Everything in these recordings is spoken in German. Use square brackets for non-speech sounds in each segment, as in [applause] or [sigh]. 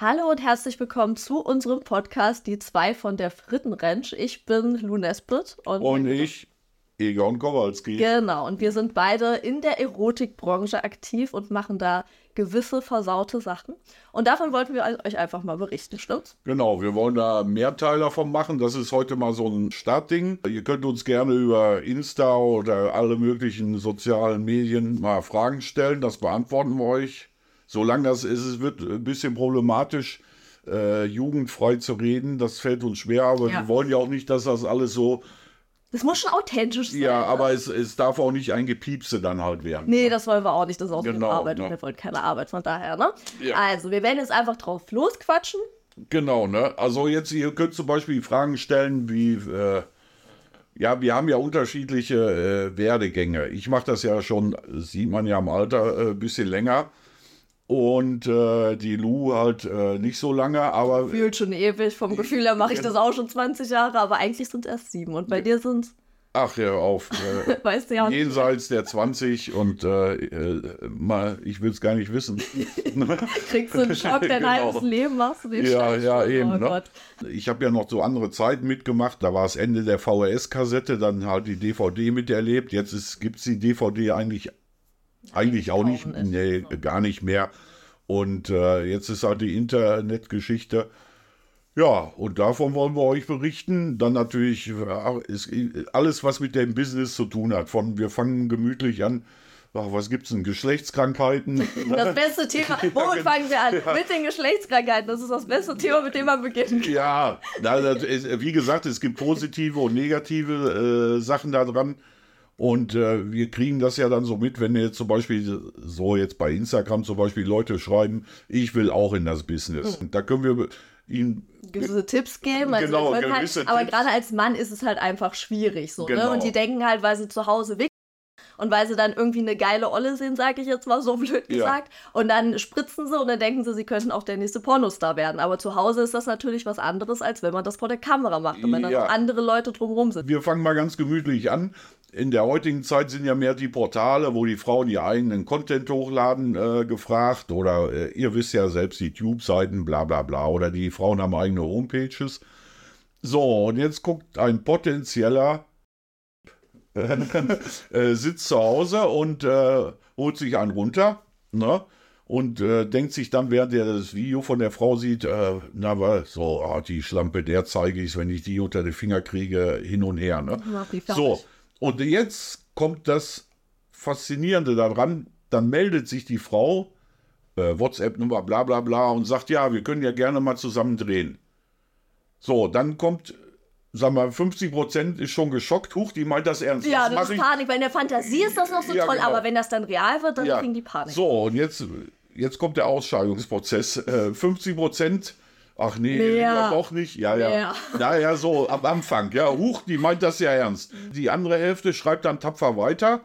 Hallo und herzlich willkommen zu unserem Podcast Die zwei von der Frittenranch. Ich bin Lu Nesbitt und, und ich Egon Kowalski. Genau, und wir sind beide in der Erotikbranche aktiv und machen da gewisse versaute Sachen. Und davon wollten wir euch einfach mal berichten, stimmt's? Genau, wir wollen da mehr Teil davon machen. Das ist heute mal so ein Startding. Ihr könnt uns gerne über Insta oder alle möglichen sozialen Medien mal Fragen stellen. Das beantworten wir euch. Solange das ist, es wird ein bisschen problematisch, äh, jugendfrei zu reden. Das fällt uns schwer, aber ja. wir wollen ja auch nicht, dass das alles so das muss schon authentisch sein. Ja, aber es, es darf auch nicht ein Gepiepse dann halt werden. Nee, das wollen wir auch nicht. Das ist auch genau, Arbeit. Ne? Wir wollen keine Arbeit, von daher, ne? Ja. Also, wir werden jetzt einfach drauf losquatschen. Genau, ne? Also jetzt, ihr könnt zum Beispiel Fragen stellen wie, äh, ja, wir haben ja unterschiedliche äh, Werdegänge. Ich mache das ja schon, sieht man ja im Alter, ein äh, bisschen länger. Und äh, die Lu halt äh, nicht so lange, aber. Fühlt schon ewig. Vom Gefühl her mache ich das auch schon 20 Jahre, aber eigentlich sind es erst sieben. Und bei dir sind es. Ach, ja, auf. Äh, [laughs] weißt du ja. Jenseits der 20 und äh, äh, mal, ich will es gar nicht wissen. [laughs] Kriegst du einen Schock, dein [laughs] genau. halbes Leben machst du den Ja, Scheiß ja, eben. Oh ne? Ich habe ja noch so andere Zeiten mitgemacht. Da war es Ende der VHS-Kassette, dann halt die DVD miterlebt. Jetzt gibt es die DVD eigentlich eigentlich auch nicht, nee, gar nicht mehr. Und äh, jetzt ist halt die Internetgeschichte. Ja, und davon wollen wir euch berichten. Dann natürlich ist alles, was mit dem Business zu tun hat. Von wir fangen gemütlich an. Ach, was es denn? Geschlechtskrankheiten? [laughs] Das beste [laughs] Thema. Womit genau. fangen wir an? Ja. Mit den Geschlechtskrankheiten. Das ist das beste Thema, mit dem man beginnen kann. Ja, wie gesagt, es gibt positive und negative äh, Sachen daran. Und äh, wir kriegen das ja dann so mit, wenn jetzt zum Beispiel so jetzt bei Instagram zum Beispiel Leute schreiben, ich will auch in das Business. Mhm. Da können wir ihnen gewisse Tipps geben. Also genau, halt, gewisse aber gerade als Mann ist es halt einfach schwierig so. Genau. Ne? Und genau. die denken halt, weil sie zu Hause weg und weil sie dann irgendwie eine geile Olle sehen, sage ich jetzt mal so [laughs] blöd gesagt. Ja. Und dann spritzen sie und dann denken sie, sie könnten auch der nächste Pornostar werden. Aber zu Hause ist das natürlich was anderes, als wenn man das vor der Kamera macht und wenn ja. dann andere Leute drumherum sind. Wir fangen mal ganz gemütlich an in der heutigen Zeit sind ja mehr die Portale, wo die Frauen ihr eigenen Content hochladen, äh, gefragt. Oder äh, ihr wisst ja selbst, die Tube-Seiten, bla bla bla. Oder die Frauen haben eigene Homepages. So, und jetzt guckt ein potenzieller äh, sitzt zu Hause und äh, holt sich einen runter. Ne? und äh, denkt sich dann, während er das Video von der Frau sieht, äh, na was, so, oh, die Schlampe, der zeige ich, wenn ich die unter die Finger kriege, hin und her. Ne? So, und jetzt kommt das Faszinierende daran, dann meldet sich die Frau, äh, WhatsApp-Nummer, bla bla bla, und sagt, ja, wir können ja gerne mal zusammen drehen. So, dann kommt, sag mal, 50 Prozent ist schon geschockt. Huch, die meint das ernst. Ja, das, das ist Panik, weil in der Fantasie ist das noch so ja, toll, genau. aber wenn das dann real wird, dann ja. kriegen die Panik. So, und jetzt, jetzt kommt der Ausscheidungsprozess. Äh, 50 Prozent Ach nee, Mehr. doch nicht. Ja, ja. Mehr. Naja, so am Anfang. Ja, huch, die meint das ja ernst. Die andere Hälfte schreibt dann tapfer weiter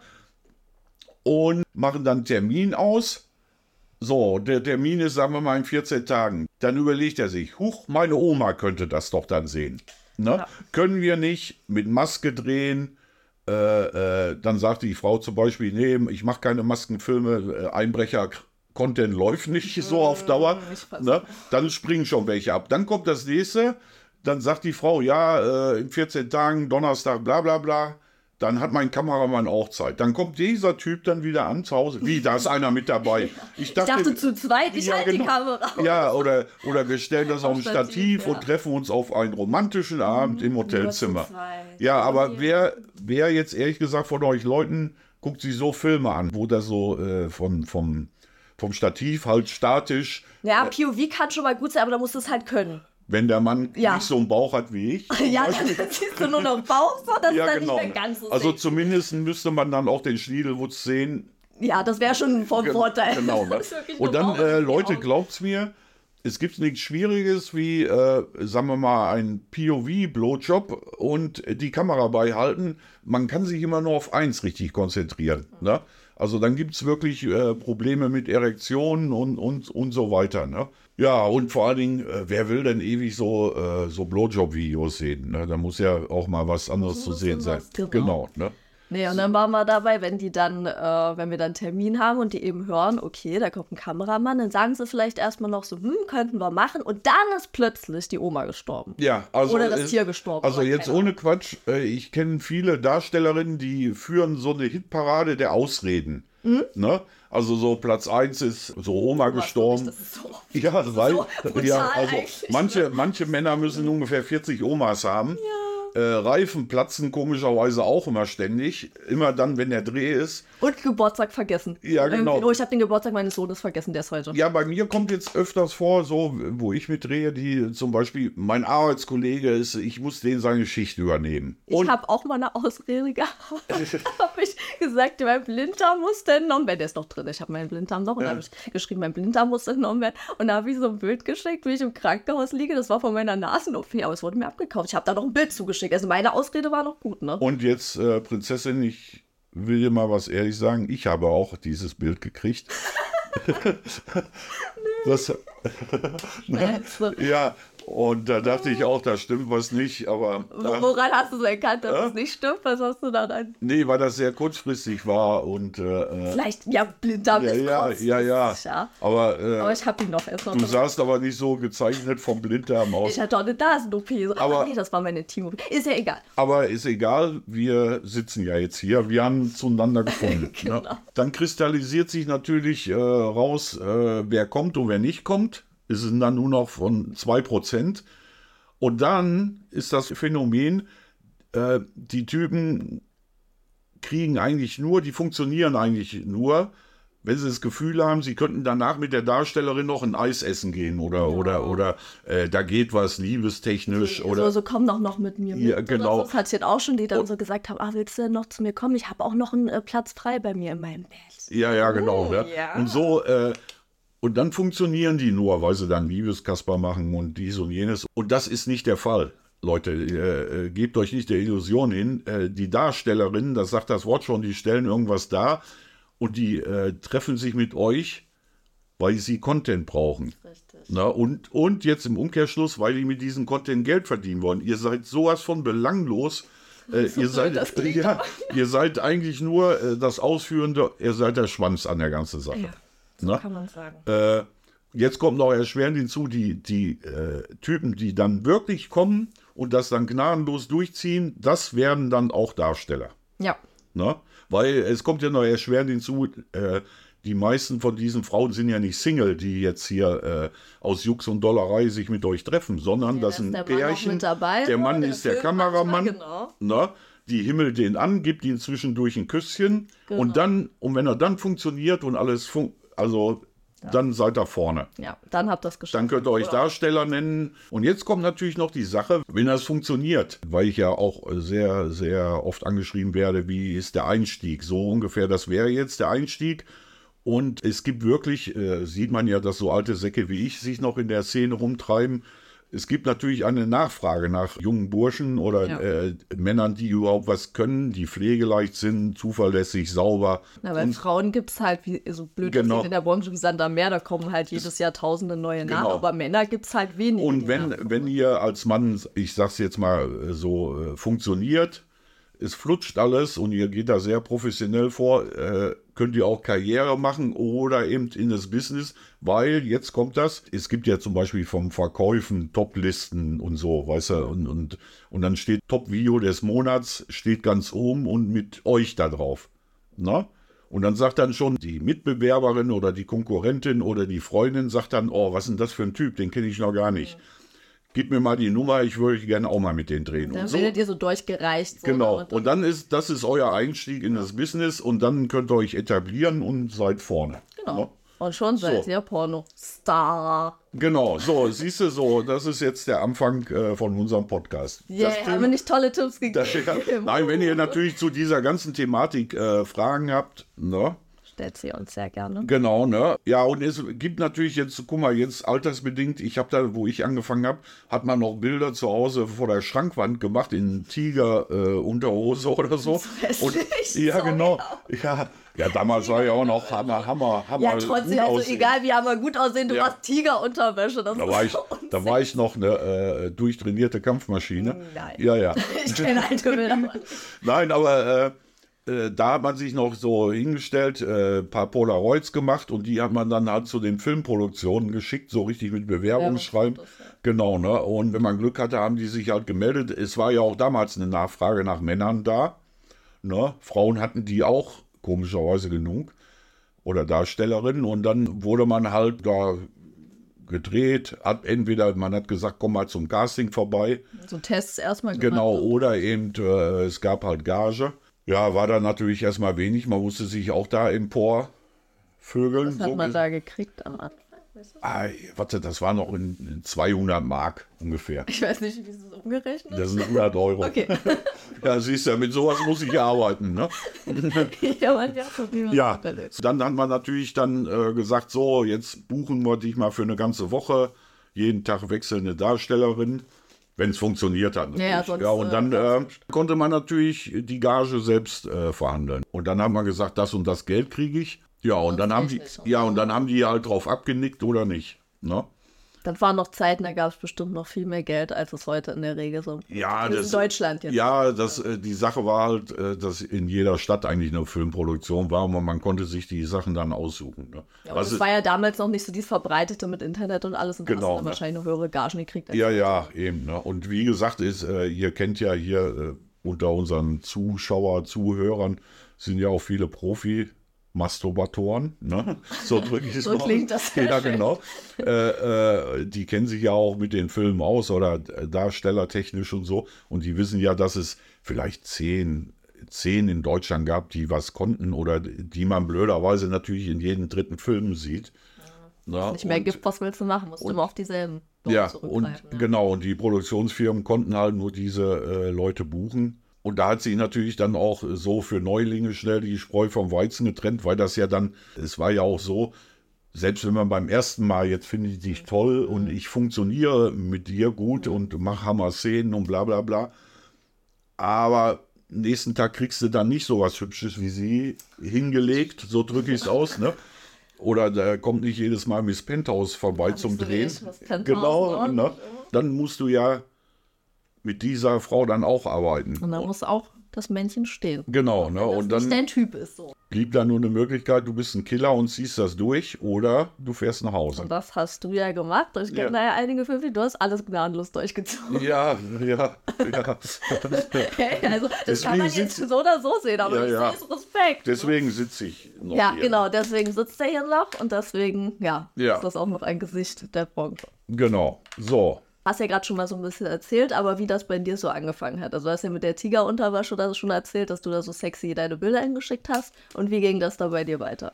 und machen dann Termin aus. So, der Termin ist, sagen wir mal, in 14 Tagen. Dann überlegt er sich, huch, meine Oma könnte das doch dann sehen. Ne? Ja. Können wir nicht mit Maske drehen? Äh, äh, dann sagt die Frau zum Beispiel, nee, ich mache keine Maskenfilme, äh, Einbrecher Content läuft nicht so auf hm, Dauer, ne? dann springen schon welche ab. Dann kommt das nächste, dann sagt die Frau, ja, äh, in 14 Tagen, Donnerstag, bla bla bla. Dann hat mein Kameramann auch Zeit. Dann kommt dieser Typ dann wieder an zu Hause. Wie, da ist einer mit dabei. [laughs] Ich dachte, ich dachte zu zweit, ich ja, halte genau. die Kamera. Ja, oder, oder wir stellen das auf ein Stativ ja. und treffen uns auf einen romantischen Abend mhm, im Hotelzimmer. Ja, aber wer, wer jetzt ehrlich gesagt von euch Leuten guckt sich so Filme an, wo das so äh, von, vom vom Stativ halt statisch. Ja, POV kann schon mal gut sein, aber da musst du es halt können. Wenn der Mann ja. nicht so einen Bauch hat wie ich. ja, dann siehst du nur noch Bauch, so, das ja, ist dann genau. nicht mehr ganz so Also zumindest müsste man dann auch den Schniedelwutz sehen. Ja, das wäre schon von Vorteil. Genau. Ne? [laughs] Und dann, äh, Leute, glaubt's mir, es gibt nichts Schwieriges wie, äh, sagen wir mal, ein POV-Blowjob und die Kamera beihalten. Man kann sich immer nur auf eins richtig konzentrieren. Ne? Also dann gibt es wirklich äh, Probleme mit Erektionen und, und, und so weiter. Ne? Ja, und vor allen Dingen, äh, wer will denn ewig so, äh, so Blowjob-Videos sehen? Ne? Da muss ja auch mal was anderes zu sehen sein. Genau. genau ne? Nee, und dann waren wir dabei, wenn die dann, äh, wenn wir dann einen Termin haben und die eben hören, okay, da kommt ein Kameramann, dann sagen sie vielleicht erstmal noch so, hm, könnten wir machen. Und dann ist plötzlich die Oma gestorben. Ja, also. Oder das ist, Tier gestorben. Also jetzt ohne Quatsch, äh, ich kenne viele Darstellerinnen, die führen so eine Hitparade der Ausreden. Mhm. Ne? Also so Platz 1 ist so Oma gestorben. Nicht, so, ja, weil so [laughs] ja, also manche, manche Männer müssen ungefähr 40 Omas haben. Ja. Äh, Reifen platzen komischerweise auch immer ständig. Immer dann, wenn der Dreh ist. Und Geburtstag vergessen. Ja, genau. Oh, ich habe den Geburtstag meines Sohnes vergessen, der ist heute. Ja, bei mir kommt jetzt öfters vor, so, wo ich mitdrehe, die zum Beispiel, mein Arbeitskollege ist, ich muss den seine Schicht übernehmen. Ich habe auch mal eine Ausrede gehabt. [laughs] habe ich gesagt, mein Blinddarm muss entnommen werden. Der ist noch drin. Ich habe meinen Blinddarm noch und ja. habe ich geschrieben, mein Blinddarm muss entnommen werden. Und da habe ich so ein Bild geschickt, wie ich im Krankenhaus liege. Das war von meiner Nasen-OP, aber es wurde mir abgekauft. Ich habe da noch ein Bild zugeschickt geschickt. Also meine Ausrede war noch gut, ne? Und jetzt, äh, Prinzessin, ich will dir mal was ehrlich sagen. Ich habe auch dieses Bild gekriegt. [laughs] [laughs] das, ja, und da dachte ich auch, da stimmt was nicht, aber. Woran hast du es erkannt, dass äh? es nicht stimmt? Was hast du da rein? Nee, weil das sehr kurzfristig war und. Äh, äh Vielleicht, ja, Blinddarm ja, ja, ja, ja, ja. Aber, äh, aber ich habe ihn noch erst noch. Du sahst aber nicht so gezeichnet vom Blinddarm aus. Ich hatte auch eine Nasen-OP. So, aber nee, das war meine Team-OP. Ist ja egal. Aber ist egal, wir sitzen ja jetzt hier, wir haben zueinander [laughs] gefunden. Ne? genau. ne? Dann kristallisiert sich natürlich äh, raus, äh, wer kommt und wer nicht kommt ist es dann nur noch von 2%. Und dann ist das Phänomen, äh, die Typen kriegen eigentlich nur, die funktionieren eigentlich nur, wenn sie das Gefühl haben, sie könnten danach mit der Darstellerin noch ein Eis essen gehen oder ja. oder oder äh, da geht was liebestechnisch okay, oder so, so komm doch noch mit mir mit. Ja, genau. Das hat jetzt auch schon, die dann und, so gesagt haben, ah, willst du denn noch zu mir kommen? Ich habe auch noch einen äh, Platz frei bei mir in meinem Bett. Ja, ja, genau. Oh, ja. Und so äh, und dann funktionieren die nur, weil sie dann Liebeskasper machen und dies und jenes. Und das ist nicht der Fall. Leute, äh, äh, gebt euch nicht der Illusion hin. Äh, die Darstellerinnen, das sagt das Wort schon, die stellen irgendwas dar und die äh, treffen sich mit euch, weil sie Content brauchen. Richtig. Na, und, und jetzt im Umkehrschluss, weil die mit diesem Content Geld verdienen wollen. Ihr seid sowas von belanglos. Äh, [laughs] ihr, seid, [laughs] ja, ihr seid eigentlich nur das Ausführende, ihr seid der Schwanz an der ganzen Sache. Ja. So ne? kann man sagen. Äh, jetzt kommt noch erschwerend hinzu, die, die äh, Typen, die dann wirklich kommen und das dann gnadenlos durchziehen, das werden dann auch Darsteller. Ja. Ne? Weil es kommt ja noch erschwerend hinzu, äh, die meisten von diesen Frauen sind ja nicht Single, die jetzt hier äh, aus Jux und Dollerei sich mit euch treffen, sondern ja, das sind Pärchen. Dabei, der Mann der ist der Kameramann. Genau. Ne? Die himmelt den an, gibt ihn zwischendurch ein Küsschen genau. und dann, und wenn er dann funktioniert und alles funktioniert, also ja. dann seid ihr vorne. Ja, dann habt ihr es geschafft. Dann könnt ihr euch Oder? Darsteller nennen. Und jetzt kommt natürlich noch die Sache, wenn das funktioniert, weil ich ja auch sehr, sehr oft angeschrieben werde, wie ist der Einstieg? So ungefähr, das wäre jetzt der Einstieg. Und es gibt wirklich, äh, sieht man ja, dass so alte Säcke wie ich sich noch in der Szene rumtreiben es gibt natürlich eine Nachfrage nach jungen Burschen oder ja. äh, Männern, die überhaupt was können, die pflegeleicht sind, zuverlässig, sauber. Na, bei Frauen gibt es halt, wie so blöd genau. in der Branche wie Sand am Meer, da kommen halt jedes Jahr tausende neue genau. nach, aber Männer gibt es halt wenig. Und wenn, wenn ihr als Mann, ich sag's jetzt mal äh, so, äh, funktioniert, es flutscht alles und ihr geht da sehr professionell vor, äh, könnt ihr auch Karriere machen oder eben in das Business, weil jetzt kommt das, es gibt ja zum Beispiel vom Verkäufen Top-Listen und so, weißt du, und, und, und dann steht Top-Video des Monats, steht ganz oben und mit euch da drauf. Na? Und dann sagt dann schon die Mitbewerberin oder die Konkurrentin oder die Freundin, sagt dann, oh, was ist denn das für ein Typ, den kenne ich noch gar nicht. Ja gib mir mal die Nummer, ich würde gerne auch mal mit denen drehen. Dann so. werdet ihr so durchgereicht. So genau. Und, und dann ist, das ist euer Einstieg in das Business und dann könnt ihr euch etablieren und seid vorne. Genau. Ja? Und schon seid so. ihr Porno-Star. Genau, so, siehst du, so, das ist jetzt der Anfang äh, von unserem Podcast. Ja, yeah, haben wir nicht tolle Tipps gegeben? Das, [laughs] nein, wenn ihr natürlich zu dieser ganzen Thematik äh, Fragen habt, ne, stellt sie uns sehr gerne. Genau, ne? Ja, und es gibt natürlich jetzt, guck mal, jetzt altersbedingt, ich habe da, wo ich angefangen habe, hat man noch Bilder zu Hause vor der Schrankwand gemacht in Tiger-Unterhose äh, [laughs] oder so. Und, ja, genau. Ja, ja, damals war ja auch noch Hammer, Hammer, Hammer. Ja, trotzdem, also aussehen. egal wie hammer gut aussehen, du ja. warst Tigerunterwäsche. da, war ich, [laughs] da war ich noch eine äh, durchtrainierte Kampfmaschine. Nein. Ja, ja. [laughs] ich kenne alte Bilder. Nein, aber äh, äh, da hat man sich noch so hingestellt, äh, ein paar Polaroids gemacht und die hat man dann halt zu den Filmproduktionen geschickt, so richtig mit Bewerbungsschreiben. Ja, genau, ne? Und wenn man Glück hatte, haben die sich halt gemeldet. Es war ja auch damals eine Nachfrage nach Männern da. Ne? Frauen hatten die auch komischerweise genug oder Darstellerinnen und dann wurde man halt da gedreht, hat entweder man hat gesagt, komm mal zum Casting vorbei. So Tests erstmal gemacht. Genau, oder eben äh, es gab halt Gage. Ja, war dann natürlich erstmal wenig, man musste sich auch da empor vögeln. Was hat so man da gekriegt am Anfang? Ah, warte, das war noch in, in 200 Mark ungefähr. Ich weiß nicht, wie ist das umgerechnet? Das sind 100 Euro. [laughs] Okay. [laughs] ja, siehst du, mit sowas muss ich arbeiten. Ne? ja, man, ja, so ja. dann hat man natürlich dann äh, gesagt, so, jetzt buchen wir dich mal für eine ganze Woche. Jeden Tag wechselnde Darstellerin wenn es funktioniert hat. Ja, ja, sonst, ja, und dann äh, äh, konnte man natürlich die Gage selbst äh, verhandeln. Und dann hat man gesagt, das und das Geld kriege ich. Ja, und dann haben die, ja, und dann haben die halt drauf abgenickt oder nicht. Ne? Das waren noch Zeiten, da gab es bestimmt noch viel mehr Geld, als es heute in der Regel so ja, das, in Deutschland jetzt. Ja, das, äh, die Sache war halt, äh, dass in jeder Stadt eigentlich eine Filmproduktion war und man konnte sich die Sachen dann aussuchen. Ne? Ja, das war ja damals noch nicht so dieses Verbreitete mit Internet und alles und genau, hast ne? wahrscheinlich noch höhere Gagen gekriegt. Ja, ja, eben. Ne? Und wie gesagt, ist, äh, ihr kennt ja hier unter unseren Zuschauer, Zuhörern sind ja auch viele Profi Masturbatoren, ne? [laughs] so drücke ich es so mal. klingt das. Ja, genau. Äh, äh, die kennen sich ja auch mit den Filmen aus oder darstellertechnisch und so. Und die wissen ja, dass es vielleicht zehn, zehn in Deutschland gab, die was konnten oder die man blöderweise natürlich in jedem dritten Film sieht. Ja, nicht mehr und, gibt, was willst du machen? Musst du immer auf dieselben. Ja, und ja. genau. Und die Produktionsfirmen konnten halt nur diese äh, Leute buchen. Und da hat sie natürlich dann auch so für Neulinge schnell die Spreu vom Weizen getrennt, weil das ja dann, es war ja auch so, selbst wenn man beim ersten Mal jetzt finde ich dich toll und ich funktioniere mit dir gut und mach Hammer-Szenen und bla bla bla. Aber nächsten Tag kriegst du dann nicht so was Hübsches wie sie hingelegt, so drücke ich es aus, ne? Oder da kommt nicht jedes Mal Miss Penthouse vorbei zum Drehen. Genau, ne? Dann musst du ja mit dieser Frau dann auch arbeiten. Und da muss auch das Männchen stehen. Genau, ne? Und dann dein Typ ist so. Blieb da nur eine Möglichkeit, du bist ein Killer und ziehst das durch oder du fährst nach Hause. Und das hast du ja gemacht. Ich kenne ja. da ja einige Filme, du hast alles gnadenlos durchgezogen. Ja, ja, ja. [laughs] hey, also das deswegen kann man jetzt so oder so sehen, aber ja, ja. ist Respekt. Deswegen sitze ich noch Ja, hier. genau, deswegen sitzt er hier noch und deswegen, ja, ja, ist das auch noch ein Gesicht der Branche. Genau, so. Hast ja gerade schon mal so ein bisschen erzählt, aber wie das bei dir so angefangen hat. Also du hast ja mit der Tigerunterwäsche oder schon erzählt, dass du da so sexy deine Bilder eingeschickt hast. Und wie ging das da bei dir weiter?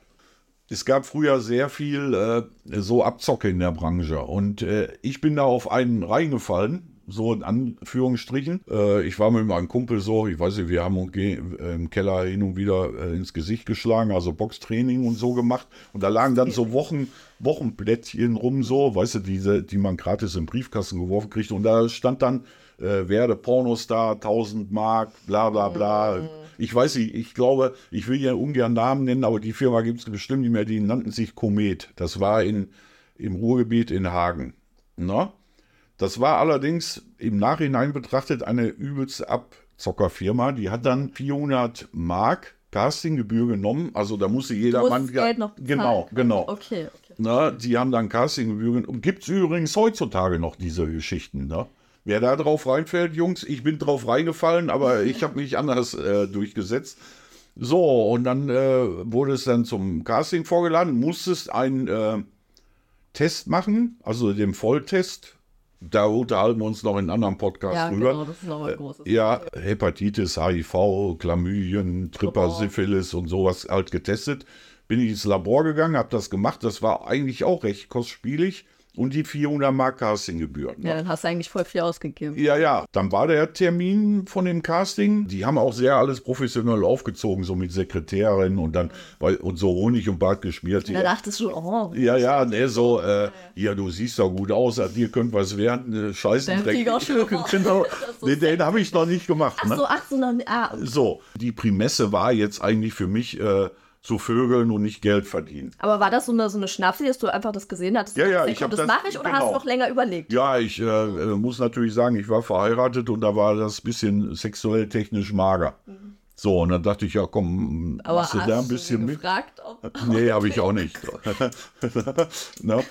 Es gab früher sehr viel äh, so Abzocke in der Branche und äh, ich bin da auf einen reingefallen, so in Anführungsstrichen. Äh, ich war mit meinem Kumpel so, ich weiß nicht, wir haben uns im Keller hin und wieder äh, ins Gesicht geschlagen, also Boxtraining und so gemacht. Und da lagen dann so Wochen, Wochenblättchen rum, so, weißt du, diese, die man gratis im Briefkasten geworfen kriegt. Und da stand dann, äh, werde Pornostar, 1000 Mark, bla bla bla. Mhm. Ich weiß nicht, ich glaube, ich will ja ungern Namen nennen, aber die Firma gibt es bestimmt nicht mehr, die nannten sich Komet. Das war in, im Ruhrgebiet in Hagen. Na? Das war allerdings im Nachhinein betrachtet eine übelste Abzockerfirma. Die hat dann 400 Mark Castinggebühr genommen. Also da musste jeder Mann. Geld noch bezahlen. Genau, genau. Okay, okay. Na, die haben dann Castinggebühr genommen. Gibt es übrigens heutzutage noch diese Geschichten. Ne? Wer da drauf reinfällt, Jungs, ich bin drauf reingefallen, aber [laughs] ich habe mich anders äh, durchgesetzt. So, und dann äh, wurde es dann zum Casting vorgeladen, musstest einen äh, Test machen, also den Volltest da unterhalten wir uns noch in anderen Podcast ja, drüber. Genau, das ist noch ein großes Ja, Hepatitis, HIV, Chlamydien, Tripper, Syphilis und sowas halt getestet. Bin ich ins Labor gegangen, habe das gemacht. Das war eigentlich auch recht kostspielig und die 400 Mark Castinggebühren. Ja, dann hast du eigentlich voll viel ausgegeben. Ja, ja. Dann war der Termin von dem Casting. Die haben auch sehr alles professionell aufgezogen, so mit Sekretärin und dann weil, und so Honig und Bart geschmiert. Da dachtest du, oh. Ja, ja, ne, so, äh, ja, du siehst doch gut aus, an dir könnte was werden. Äh, Scheiße. [laughs] genau. [laughs] nee, den habe ich noch nicht gemacht. Ach ne? so, ach so, noch, ah. So, die Prämisse war jetzt eigentlich für mich, äh, zu vögeln und nicht Geld verdienen. Aber war das so eine, so eine Schnapsi, dass du einfach das gesehen hattest? Ja, ja, ich habe das. Das mache ich oder genau. hast du noch länger überlegt? Ja, ich äh, äh, muss natürlich sagen, ich war verheiratet und da war das bisschen sexuell technisch mager. Mhm. So, und dann dachte ich, ja komm, Aber machst du da ein bisschen mit? gefragt, ob [laughs] Nee, habe ich auch nicht. [laughs] [laughs] no?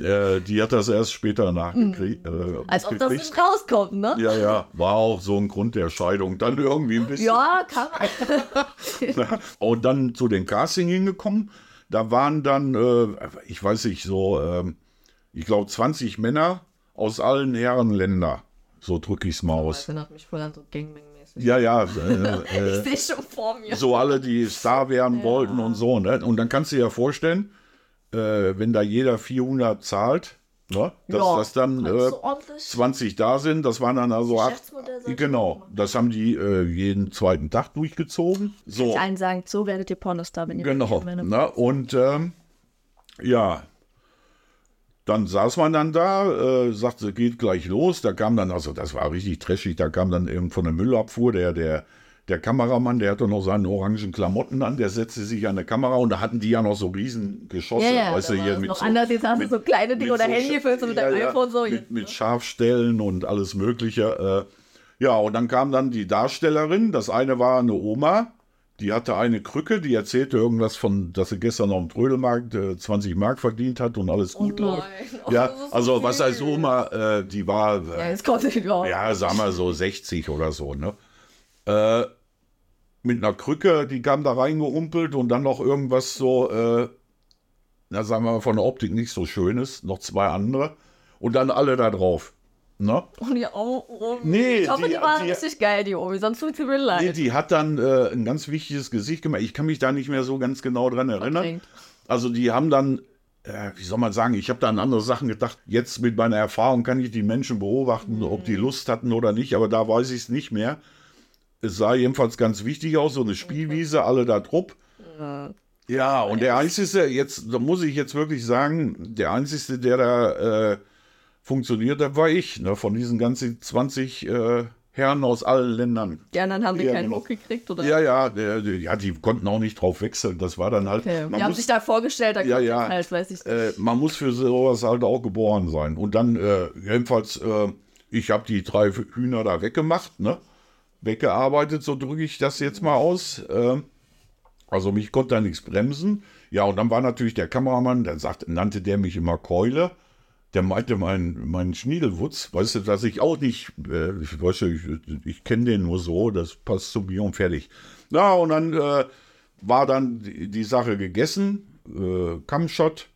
äh, die hat das erst später nachgekriegt. Äh, Als ob das nicht rauskommt, ne? Ja, ja, war auch so ein Grund der Scheidung. Dann irgendwie ein bisschen. Ja, kann man. und dann zu den Casting hingekommen. Da waren dann, äh, ich weiß nicht, so, äh, ich glaube 20 Männer aus allen Herrenländern. So drücke ich es mal aus. Das erinnert mich voll an so Gangbang ja, ja. Äh, [laughs] ich sehe schon vor mir. So alle, die Star werden ja. wollten und so. Ne? Und dann kannst du dir ja vorstellen, äh, wenn da jeder 400 zahlt, ne? dass ja, das dann äh, 20 da sind, das waren dann also acht. Genau, das haben die äh, jeden zweiten Tag durchgezogen. So. Ich allen sagen, so werdet ihr Pornostar, wenn ihr Genau. Ne? Und ähm, ja, dann saß man dann da, äh, sagte, geht gleich los. Da kam dann, also das war richtig trashig, da kam dann eben von der Müllabfuhr der, der, der Kameramann, der hatte noch seine orangen Klamotten an, der setzte sich an der Kamera und da hatten die ja noch so riesen Geschosse. Ja, ja, weißt du, hier mit noch so, anders, jetzt hast du so kleine Dinge oder so Handy für mit ja, deinem iPhone so. Mit, mit Scharfstellen und alles mögliche. Äh, ja, und dann kam dann die Darstellerin, das eine war eine Oma, die hatte eine Krücke, die erzählte irgendwas von, dass sie gestern auf dem Trödelmarkt äh, 20 Mark verdient hat und alles gut oh läuft. Oh, ja, also so was heißt Oma, äh, die war, äh, ja, jetzt kommt sie ja, sagen wir so 60 oder so, ne? Äh, mit einer Krücke, die kam da reingerumpelt und dann noch irgendwas so, äh, na sagen wir mal von der Optik nicht so schönes, noch zwei andere und dann alle da drauf. Ne? Und die Omi. Nee, ich hoffe, die, die war die, richtig geil, die Omi, sonst tut sie mir leid. Nee, die hat dann äh, ein ganz wichtiges Gesicht gemacht. Ich kann mich da nicht mehr so ganz genau dran erinnern. Okay. Also die haben dann, äh, wie soll man sagen, ich habe da an andere Sachen gedacht. Jetzt mit meiner Erfahrung kann ich die Menschen beobachten, mhm. ob die Lust hatten oder nicht, aber da weiß ich es nicht mehr. Es sah jedenfalls ganz wichtig aus, so eine Spielwiese, alle da drupp. Ja. Ja, und der Einzige, jetzt, da muss ich jetzt wirklich sagen, der Einzige, der da äh, funktioniert, das war ich, ne, von diesen ganzen 20 äh, Herren aus allen Ländern. Die anderen haben die ja, keinen Muck gekriegt, oder? Ja, ja, der, der, ja, die konnten auch nicht drauf wechseln. Das war dann halt. Okay. Die muss, haben sich da vorgestellt, da ja, ja, halt, weiß ich äh, Man muss für sowas halt auch geboren sein. Und dann, äh, jedenfalls, äh, ich habe die drei Hühner da weggemacht, ne? Weggearbeitet, so drücke ich das jetzt mal aus. Äh, also mich konnte da nichts bremsen. Ja, und dann war natürlich der Kameramann, der sagt, nannte der mich immer Keule der meinte mein, mein Schniedelwutz, weißt du, dass ich auch nicht, äh, ich, weiß, ich, ich kenne den nur so, das passt zu mir und fertig. Na, und dann äh, war dann die, die, Sache gegessen, äh, Kammshot.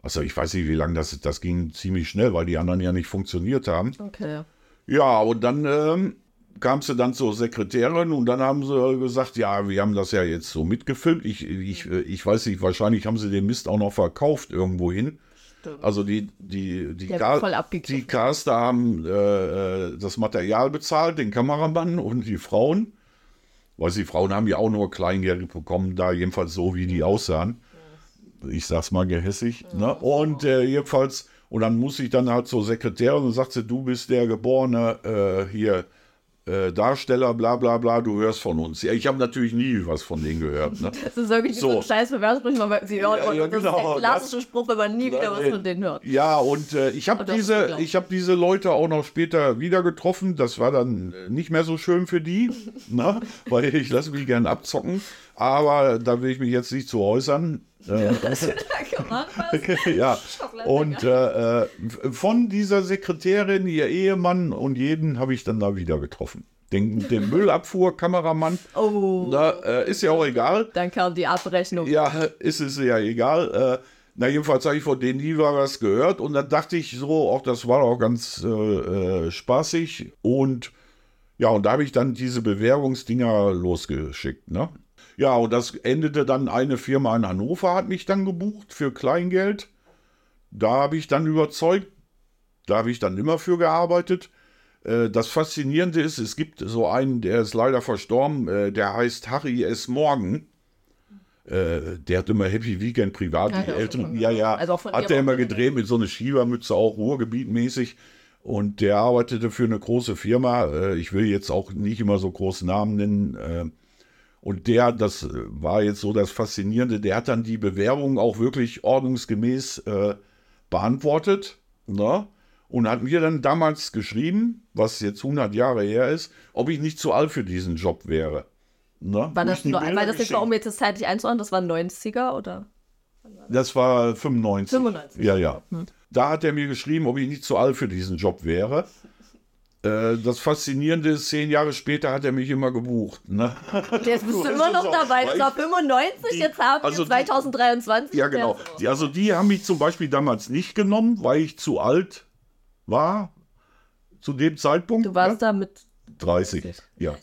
Also ich weiß nicht, wie lange das, das ging ziemlich schnell, weil die anderen ja nicht funktioniert haben. Okay. Ja, und dann ähm, kam sie dann zur Sekretärin und dann haben sie gesagt, ja, wir haben das ja jetzt so mitgefilmt. Ich, ich, ich weiß nicht, wahrscheinlich haben sie den Mist auch noch verkauft irgendwo hin. Stimmt. Also die, die, die, Car die Caster haben äh, äh, das Material bezahlt, den Kameramann und die Frauen. Weil die Frauen haben ja auch nur Kleingeld bekommen, da jedenfalls so, wie die aussahen. Ich sag's mal gehässig. Ne? Und äh, jedenfalls, und dann muss ich dann halt zur Sekretärin und sagt sie, du bist der geborene äh, hier äh, Darsteller, bla bla bla, du hörst von uns. Ja, ich habe natürlich nie was von denen gehört. Ne? [laughs] Das ist wirklich so, so ein scheiß Bewerbungsspruch, weil sie hören ja, ja, das genau, ist der klassische das, Spruch, wenn man nie wieder was von denen hört. Ja, und äh, ich habe diese, hab diese Leute auch noch später wieder getroffen. Das war dann nicht mehr so schön für die, [laughs] ne? weil ich lasse mich gerne abzocken. Aber da will ich mich jetzt nicht zu äußern. [laughs] Äh, ja, und äh, von dieser Sekretärin, ihr Ehemann und jeden habe ich dann da wieder getroffen. Den, den [laughs] Müllabfuhr-Kameramann. Oh. Da, äh, ist ja auch egal. Dann kam die Abrechnung. Ja, ist es ja egal. Äh, na, jedenfalls habe ich von denen nie was gehört. Und dann dachte ich so, auch das war auch ganz äh, äh, spaßig. Und ja, und da habe ich dann diese Bewerbungsdinger losgeschickt. Ne? Ja, und das endete dann, eine Firma in Hannover hat mich dann gebucht für Kleingeld. Da habe ich dann überzeugt, da habe ich dann immer für gearbeitet. Äh, das Faszinierende ist, es gibt so einen, der ist leider verstorben, äh, der heißt Harry S. Morgan. Äh, der hat immer Happy Weekend privat, ja, die Älteren. Ja, ja, also hat der immer gedreht mit so einer Schiebermütze, auch Ruhrgebietmäßig. Und der arbeitete für eine große Firma. Ich will jetzt auch nicht immer so große Namen nennen. Und der, das äh, war jetzt so das Faszinierende, der hat dann die Bewerbung auch wirklich ordnungsgemäß äh, beantwortet. Ne? Und hat mir dann damals geschrieben, was jetzt 100 Jahre her ist, ob ich nicht zu alt für diesen Job wäre. Ne? War das, nur, weil das jetzt war, um jetzt das zeitlich einzuordnen, das war 90er oder? Das war 95. 95. Ja, ja. Hm. Da hat er mir geschrieben, ob ich nicht zu alt für diesen Job wäre. Äh, das Faszinierende ist, zehn Jahre später hat er mich immer gebucht. Ne? [laughs] Jetzt bist du [laughs] immer noch dabei. Das war 95, die, jetzt haben also wir 2023. Die, ja, genau. Die, also die haben mich zum Beispiel damals nicht genommen, weil ich zu alt war zu dem Zeitpunkt. Du warst ne? da mit 30. Ja.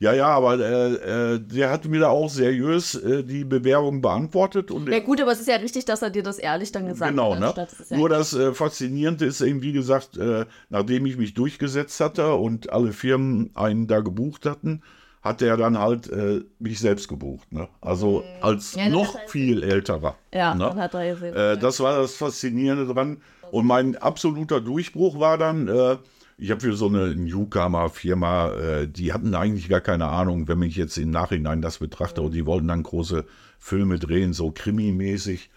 Ja, ja, aber äh, äh, der hat mir da auch seriös äh, die Bewerbung beantwortet. Und ja gut, aber es ist ja richtig, dass er dir das ehrlich dann gesagt genau, hat. Genau, ne? Das ja Nur das äh, Faszinierende ist eben, wie gesagt, äh, nachdem ich mich durchgesetzt hatte und alle Firmen einen da gebucht hatten, hat er dann halt mich selbst gebucht. Ne? Also mhm. als ja, noch viel älterer. Ja, ne? dann hat er gesehen. das war das Faszinierende dran. Und mein absoluter Durchbruch war dann ich habe für so eine Newcomer-Firma, äh, die hatten eigentlich gar keine Ahnung, wenn ich jetzt im Nachhinein das betrachte, und die wollten dann große Filme drehen, so Krimi-mäßig.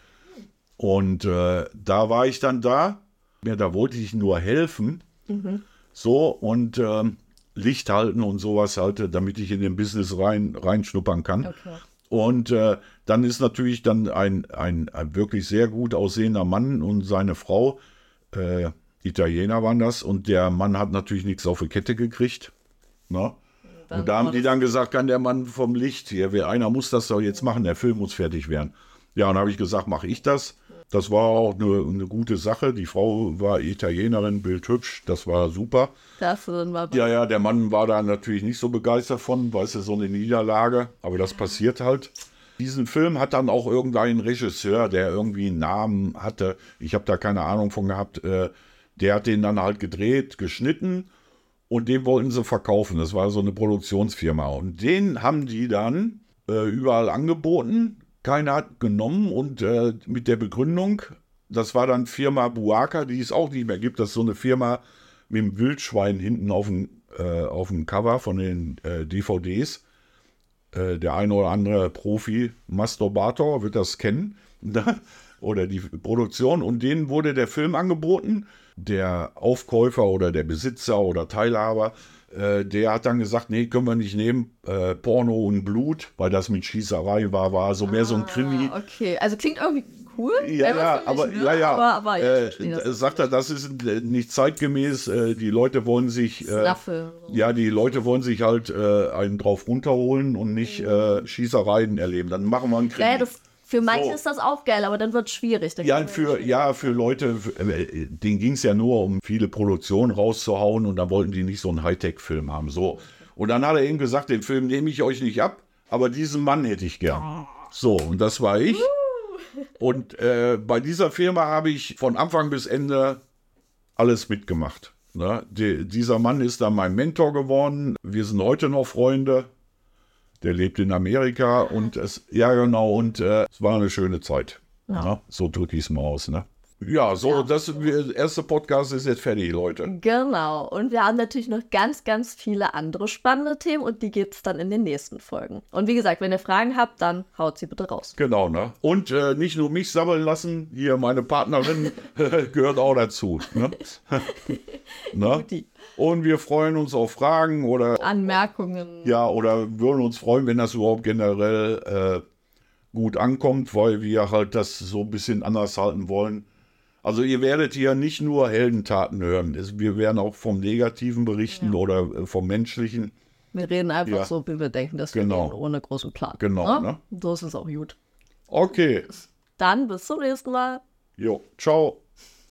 Und äh, da war ich dann da, ja, da wollte ich nur helfen. Mhm. So, und äh, Licht halten und sowas halt, damit ich in den Business rein, reinschnuppern kann. Okay. Und äh, dann ist natürlich dann ein, ein, ein, wirklich sehr gut aussehender Mann und seine Frau, äh, Italiener waren das und der Mann hat natürlich nichts auf die Kette gekriegt. Ne? Und da haben die dann gesagt, kann der Mann vom Licht hier, einer muss das doch jetzt machen, der Film muss fertig werden. Ja, und habe ich gesagt, mache ich das. Das war auch eine, eine, gute Sache. Die Frau war Italienerin, bildhübsch, das war super. Das war ja, ja, der Mann war da natürlich nicht so begeistert von, weißt du, so eine Niederlage, aber das passiert halt. Diesen Film hat dann auch irgendein Regisseur, der irgendwie einen Namen hatte, ich habe da keine Ahnung von gehabt, äh, der hat den dann halt gedreht, geschnitten und den wollten sie verkaufen. Das war so eine Produktionsfirma. Und den haben die dann äh, überall angeboten. Keiner hat genommen und äh, mit der Begründung, das war dann Firma Buaka, die es auch nicht mehr gibt. Das ist so eine Firma mit dem Wildschwein hinten auf dem, äh, auf dem Cover von den äh, DVDs. Äh, der eine oder andere Profi-Masturbator wird das kennen. [laughs] oder die Produktion. Und denen wurde der Film angeboten der Aufkäufer oder der Besitzer oder Teilhaber, äh, der hat dann gesagt, nee, können wir nicht nehmen, äh, Porno und Blut, weil das mit Schießerei war, war so mehr ah, so ein Krimi. Ah, okay, also klingt irgendwie cool. Ja, ja, aber, ne? ja, ja, aber, aber äh, sagt er, das ist nicht zeitgemäß. Äh, die Leute wollen sich, äh, ja, die Leute wollen sich halt äh, einen drauf runterholen und nicht mhm. Schießereien erleben. Dann machen wir einen Krimi. Ja, das für manche so. ist das auch geil, aber dann wird es schwierig. Dann ja, für, ja, für Leute, äh, denen ging es ja nur um viele Produktionen rauszuhauen und dann wollten die nicht so einen Hightech-Film haben. So. Und dann hat er eben gesagt, den Film nehme ich euch nicht ab, aber diesen Mann hätte ich gern. So, und das war ich. Und äh, bei dieser Firma habe ich von Anfang bis Ende alles mitgemacht. Ne? Die, dieser Mann ist dann mein Mentor geworden. Wir sind heute noch Freunde. Der lebt in Amerika und es, ja genau, und äh, es war eine schöne Zeit. Ja. Ne? So drücke ich es mal aus, ne? Ja, so, ja. das erste Podcast ist jetzt fertig, Leute. Genau. Und wir haben natürlich noch ganz, ganz viele andere spannende Themen und die gibt es dann in den nächsten Folgen. Und wie gesagt, wenn ihr Fragen habt, dann haut sie bitte raus. Genau, ne? Und äh, nicht nur mich sammeln lassen, hier meine Partnerin [laughs] [laughs] gehört auch dazu. Ne? [laughs] ne? Und wir freuen uns auf Fragen oder Anmerkungen. Ja, oder würden uns freuen, wenn das überhaupt generell äh, gut ankommt, weil wir halt das so ein bisschen anders halten wollen. Also ihr werdet hier nicht nur Heldentaten hören. Wir werden auch vom Negativen berichten ja. oder äh, vom Menschlichen. Wir reden einfach ja. so, wie wir denken, dass genau. wir ohne großen Plan. Genau. Ne? So ist es auch gut. Okay. Dann bis zum nächsten Mal. Jo, ciao.